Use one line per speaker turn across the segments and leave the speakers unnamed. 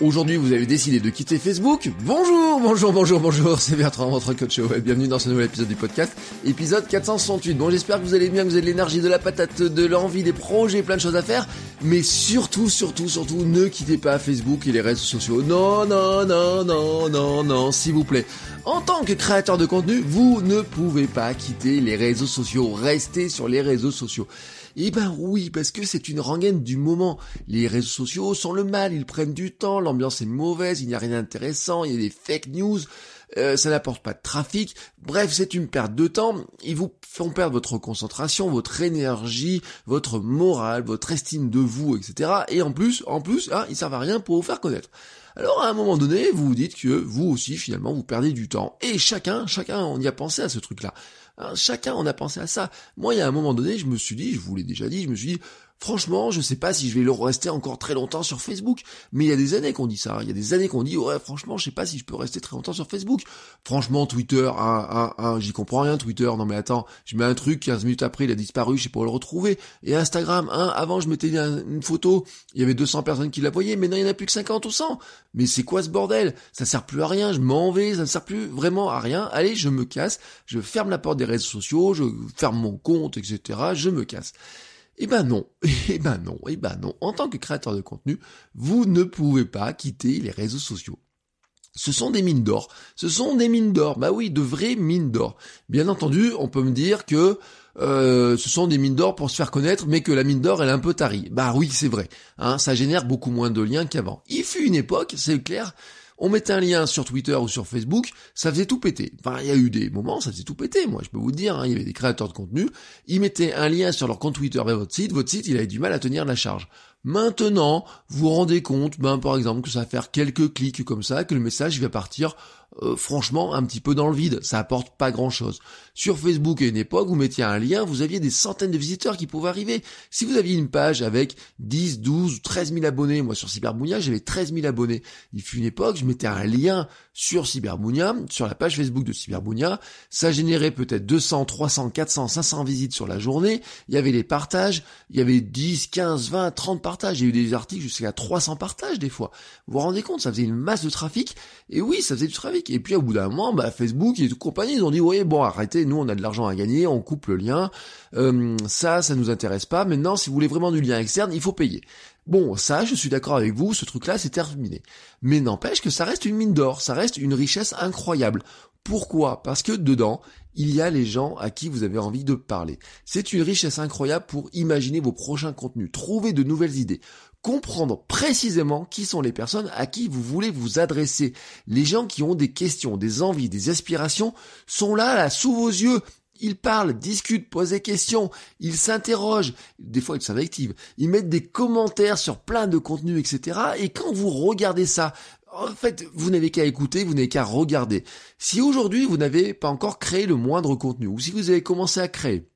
Aujourd'hui, vous avez décidé de quitter Facebook. Bonjour, bonjour, bonjour, bonjour, c'est Bertrand, votre coach. Et bienvenue dans ce nouvel épisode du podcast, épisode 468. Bon, j'espère que vous allez bien, que vous avez de l'énergie, de la patate, de l'envie, des projets, plein de choses à faire. Mais surtout, surtout, surtout, ne quittez pas Facebook et les réseaux sociaux. Non, non, non, non, non, non, s'il vous plaît. En tant que créateur de contenu, vous ne pouvez pas quitter les réseaux sociaux. Restez sur les réseaux sociaux. Eh ben oui, parce que c'est une rengaine du moment. Les réseaux sociaux sont le mal, ils prennent du temps, l'ambiance est mauvaise, il n'y a rien d'intéressant, il y a des fake news, euh, ça n'apporte pas de trafic. Bref, c'est une perte de temps. Ils vous font perdre votre concentration, votre énergie, votre morale, votre estime de vous, etc. Et en plus, en plus, hein, ils servent à rien pour vous faire connaître. Alors à un moment donné, vous vous dites que vous aussi finalement vous perdez du temps. Et chacun, chacun, on y a pensé à ce truc-là. Hein, chacun on a pensé à ça. Moi, il y a un moment donné, je me suis dit, je vous l'ai déjà dit, je me suis dit, Franchement, je sais pas si je vais le rester encore très longtemps sur Facebook. Mais il y a des années qu'on dit ça. Il y a des années qu'on dit, ouais, franchement, je sais pas si je peux rester très longtemps sur Facebook. Franchement, Twitter, hein, hein, j'y comprends rien, Twitter. Non mais attends, je mets un truc, 15 minutes après, il a disparu, je sais pas où le retrouver. Et Instagram, hein, avant, je mettais une photo, il y avait 200 personnes qui la voyaient. Maintenant, il y en a plus que 50 ou 100. Mais c'est quoi ce bordel? Ça sert plus à rien, je m'en vais, ça ne sert plus vraiment à rien. Allez, je me casse, je ferme la porte des réseaux sociaux, je ferme mon compte, etc. Je me casse. Eh ben non, eh ben non, eh ben non. En tant que créateur de contenu, vous ne pouvez pas quitter les réseaux sociaux. Ce sont des mines d'or. Ce sont des mines d'or. Bah oui, de vraies mines d'or. Bien entendu, on peut me dire que euh, ce sont des mines d'or pour se faire connaître, mais que la mine d'or elle est un peu tarie. Bah oui, c'est vrai. Hein, ça génère beaucoup moins de liens qu'avant. Il fut une époque, c'est clair, on mettait un lien sur Twitter ou sur Facebook, ça faisait tout péter. Enfin, il y a eu des moments, ça faisait tout péter, moi, je peux vous dire, hein, il y avait des créateurs de contenu, ils mettaient un lien sur leur compte Twitter vers votre site, votre site, il avait du mal à tenir la charge. Maintenant, vous vous rendez compte, ben, par exemple, que ça va faire quelques clics comme ça, que le message va partir euh, franchement un petit peu dans le vide, ça apporte pas grand chose. Sur Facebook à une époque, vous mettiez un lien, vous aviez des centaines de visiteurs qui pouvaient arriver. Si vous aviez une page avec 10, 12, 13 000 abonnés, moi sur Cyberbounia j'avais 13 000 abonnés. Il fut une époque, je mettais un lien sur Cyberbounia, sur la page Facebook de Cyberbounia, ça générait peut-être 200, 300, 400, 500 visites sur la journée, il y avait les partages, il y avait 10, 15, 20, 30 partages, a eu des articles jusqu'à 300 partages des fois. Vous vous rendez compte, ça faisait une masse de trafic, et oui, ça faisait du trafic et puis au bout d'un moment, bah, Facebook et toute compagnie, ils ont dit, oui, bon, arrêtez, nous on a de l'argent à gagner, on coupe le lien, euh, ça, ça nous intéresse pas. Maintenant, si vous voulez vraiment du lien externe, il faut payer. Bon, ça, je suis d'accord avec vous, ce truc-là, c'est terminé. Mais n'empêche que ça reste une mine d'or, ça reste une richesse incroyable. Pourquoi? Parce que dedans, il y a les gens à qui vous avez envie de parler. C'est une richesse incroyable pour imaginer vos prochains contenus, trouver de nouvelles idées, comprendre précisément qui sont les personnes à qui vous voulez vous adresser. Les gens qui ont des questions, des envies, des aspirations sont là, là, sous vos yeux. Ils parlent, discutent, posent des questions, ils s'interrogent, des fois ils s'invectivent, ils mettent des commentaires sur plein de contenus, etc. Et quand vous regardez ça, en fait, vous n'avez qu'à écouter, vous n'avez qu'à regarder. Si aujourd'hui vous n'avez pas encore créé le moindre contenu, ou si vous avez commencé à créer,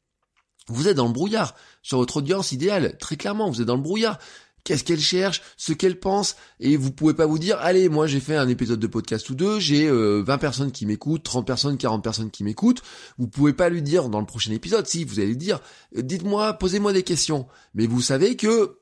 vous êtes dans le brouillard sur votre audience idéale, très clairement, vous êtes dans le brouillard. Qu'est-ce qu'elle cherche, ce qu'elle pense, et vous pouvez pas vous dire, allez, moi j'ai fait un épisode de podcast ou deux, j'ai 20 euh, personnes qui m'écoutent, 30 personnes, 40 personnes qui m'écoutent, vous pouvez pas lui dire dans le prochain épisode, si vous allez dire, euh, dites-moi, posez-moi des questions, mais vous savez que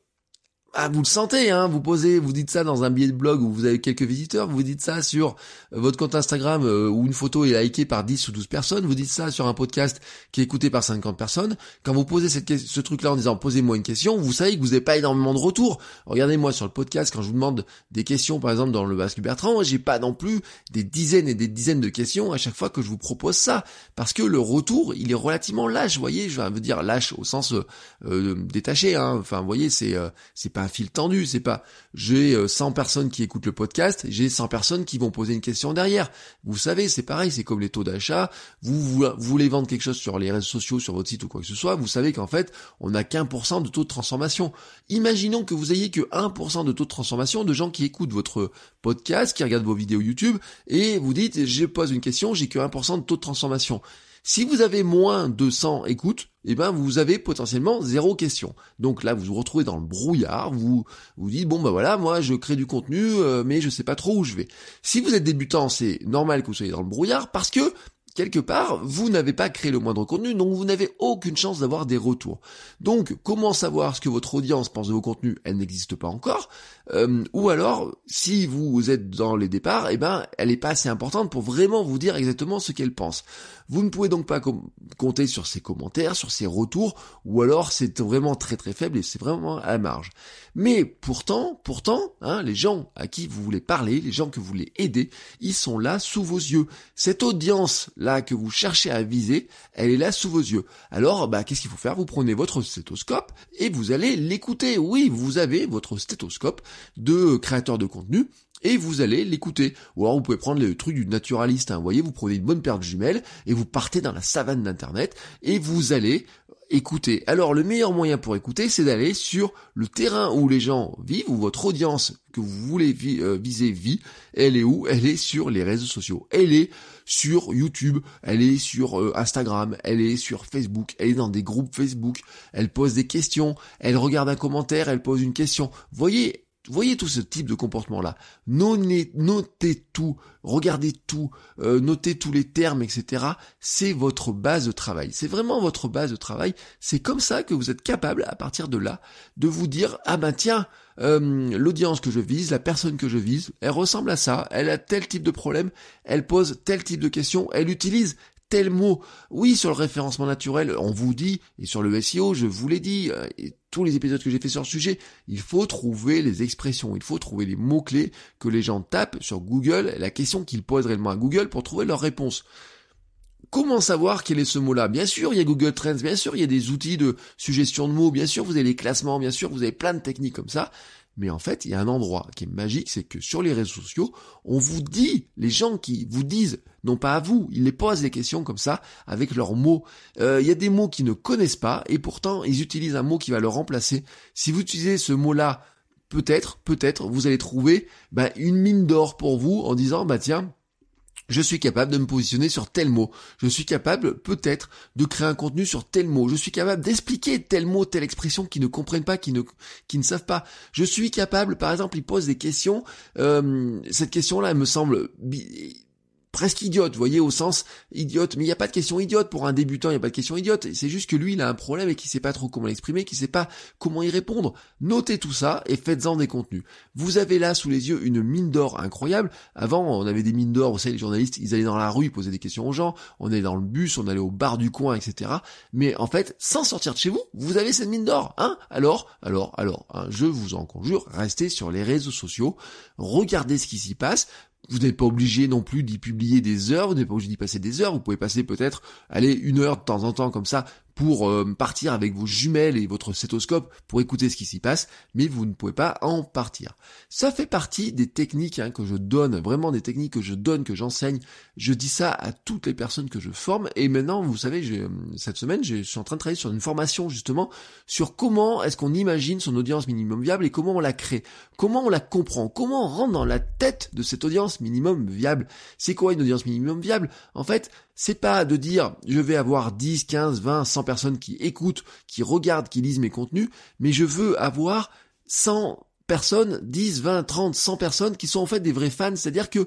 ah, vous le sentez, hein, vous posez, vous dites ça dans un billet de blog où vous avez quelques visiteurs, vous dites ça sur euh, votre compte Instagram euh, où une photo est likée par 10 ou 12 personnes, vous dites ça sur un podcast qui est écouté par 50 personnes. Quand vous posez ce truc-là en disant posez-moi une question, vous savez que vous n'avez pas énormément de retours. Regardez-moi sur le podcast, quand je vous demande des questions, par exemple dans le Basque Bertrand, j'ai pas non plus des dizaines et des dizaines de questions à chaque fois que je vous propose ça. Parce que le retour, il est relativement lâche, vous voyez, je veux dire lâche au sens euh, détaché, hein. enfin vous voyez, c'est c'est pas un fil tendu, c'est pas j'ai 100 euh, personnes qui écoutent le podcast, j'ai 100 personnes qui vont poser une question derrière. Vous savez, c'est pareil, c'est comme les taux d'achat. Vous, vous, voulez vendre quelque chose sur les réseaux sociaux, sur votre site ou quoi que ce soit, vous savez qu'en fait, on n'a qu'un pour cent de taux de transformation. Imaginons que vous ayez que 1% de taux de transformation de gens qui écoutent votre podcast, qui regardent vos vidéos YouTube, et vous dites, je pose une question, j'ai que 1% de taux de transformation. Si vous avez moins de 100 écoutes, eh ben vous avez potentiellement zéro question. Donc là, vous vous retrouvez dans le brouillard, vous vous dites bon bah voilà, moi je crée du contenu, euh, mais je sais pas trop où je vais. Si vous êtes débutant, c'est normal que vous soyez dans le brouillard parce que quelque part, vous n'avez pas créé le moindre contenu, donc vous n'avez aucune chance d'avoir des retours. Donc, comment savoir ce que votre audience pense de vos contenus Elle n'existe pas encore. Euh, ou alors, si vous êtes dans les départs, eh ben, elle n'est pas assez importante pour vraiment vous dire exactement ce qu'elle pense. Vous ne pouvez donc pas compter sur ses commentaires, sur ses retours, ou alors c'est vraiment très très faible et c'est vraiment à la marge. Mais pourtant, pourtant, hein, les gens à qui vous voulez parler, les gens que vous voulez aider, ils sont là sous vos yeux. Cette audience là que vous cherchez à viser, elle est là sous vos yeux. Alors, bah, qu'est-ce qu'il faut faire? Vous prenez votre stéthoscope et vous allez l'écouter. Oui, vous avez votre stéthoscope de créateur de contenu et vous allez l'écouter. Ou alors vous pouvez prendre le truc du naturaliste, hein. vous voyez, vous prenez une bonne paire de jumelles et vous partez dans la savane d'internet et vous allez écouter. Alors le meilleur moyen pour écouter, c'est d'aller sur le terrain où les gens vivent, où votre audience que vous voulez euh, viser vit. Elle est où? Elle est sur les réseaux sociaux. Elle est sur YouTube, elle est sur euh, Instagram, elle est sur Facebook, elle est dans des groupes Facebook, elle pose des questions, elle regarde un commentaire, elle pose une question. Voyez, voyez tout ce type de comportement-là. Notez, tout, regardez tout, euh, notez tous les termes, etc. C'est votre base de travail. C'est vraiment votre base de travail. C'est comme ça que vous êtes capable, à partir de là, de vous dire, ah ben tiens, euh, l'audience que je vise, la personne que je vise, elle ressemble à ça, elle a tel type de problème, elle pose tel type de questions, elle utilise tel mot. Oui, sur le référencement naturel, on vous dit, et sur le SEO, je vous l'ai dit, euh, tous les épisodes que j'ai fait sur le sujet, il faut trouver les expressions, il faut trouver les mots-clés que les gens tapent sur Google, la question qu'ils posent réellement à Google pour trouver leur réponse. Comment savoir quel est ce mot-là? Bien sûr, il y a Google Trends, bien sûr, il y a des outils de suggestion de mots, bien sûr, vous avez les classements, bien sûr, vous avez plein de techniques comme ça. Mais en fait, il y a un endroit qui est magique, c'est que sur les réseaux sociaux, on vous dit, les gens qui vous disent, non pas à vous, ils les posent des questions comme ça, avec leurs mots. Euh, il y a des mots qu'ils ne connaissent pas, et pourtant, ils utilisent un mot qui va le remplacer. Si vous utilisez ce mot-là, peut-être, peut-être, vous allez trouver bah, une mine d'or pour vous en disant, bah tiens, je suis capable de me positionner sur tel mot. Je suis capable peut-être de créer un contenu sur tel mot. Je suis capable d'expliquer tel mot, telle expression qu'ils ne comprennent pas, qui ne, ne savent pas. Je suis capable, par exemple, ils posent des questions. Euh, cette question-là, elle me semble presque idiote, vous voyez, au sens idiote. Mais il n'y a pas de question idiote pour un débutant, il n'y a pas de question idiote. C'est juste que lui, il a un problème et qu'il sait pas trop comment l'exprimer, qu'il sait pas comment y répondre. Notez tout ça et faites-en des contenus. Vous avez là sous les yeux une mine d'or incroyable. Avant, on avait des mines d'or, vous savez, les journalistes, ils allaient dans la rue, ils posaient des questions aux gens, on allait dans le bus, on allait au bar du coin, etc. Mais en fait, sans sortir de chez vous, vous avez cette mine d'or, hein? Alors, alors, alors, hein, je vous en conjure, restez sur les réseaux sociaux, regardez ce qui s'y passe, vous n'êtes pas obligé non plus d'y publier des heures, vous n'êtes pas obligé d'y passer des heures, vous pouvez passer peut-être, allez, une heure de temps en temps comme ça pour euh, partir avec vos jumelles et votre stéthoscope pour écouter ce qui s'y passe, mais vous ne pouvez pas en partir. Ça fait partie des techniques hein, que je donne, vraiment des techniques que je donne, que j'enseigne. Je dis ça à toutes les personnes que je forme, et maintenant, vous savez, euh, cette semaine, je suis en train de travailler sur une formation justement sur comment est-ce qu'on imagine son audience minimum viable et comment on la crée, comment on la comprend, comment on rentre dans la tête de cette audience minimum viable. C'est quoi une audience minimum viable? En fait, c'est pas de dire je vais avoir 10, 15, 20, 100 personnes qui écoutent, qui regardent, qui lisent mes contenus, mais je veux avoir 100 personnes, 10, 20, 30, 100 personnes qui sont en fait des vrais fans, c'est-à-dire que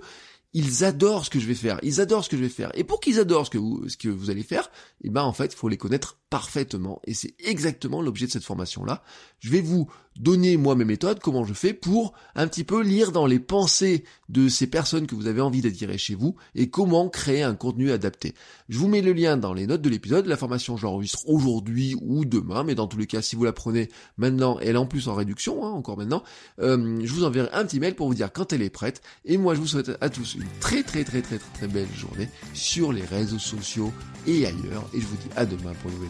ils adorent ce que je vais faire, ils adorent ce que je vais faire. Et pour qu'ils adorent ce que vous, ce que vous allez faire, eh ben en fait, il faut les connaître parfaitement. Et c'est exactement l'objet de cette formation-là. Je vais vous donner moi mes méthodes, comment je fais pour un petit peu lire dans les pensées de ces personnes que vous avez envie d'attirer chez vous et comment créer un contenu adapté. Je vous mets le lien dans les notes de l'épisode. La formation, j'enregistre aujourd'hui ou demain, mais dans tous les cas, si vous la prenez maintenant, elle est en plus en réduction, hein, encore maintenant, euh, je vous enverrai un petit mail pour vous dire quand elle est prête. Et moi, je vous souhaite à tous une très très très très très très belle journée sur les réseaux sociaux et ailleurs. Et je vous dis à demain pour un nouvel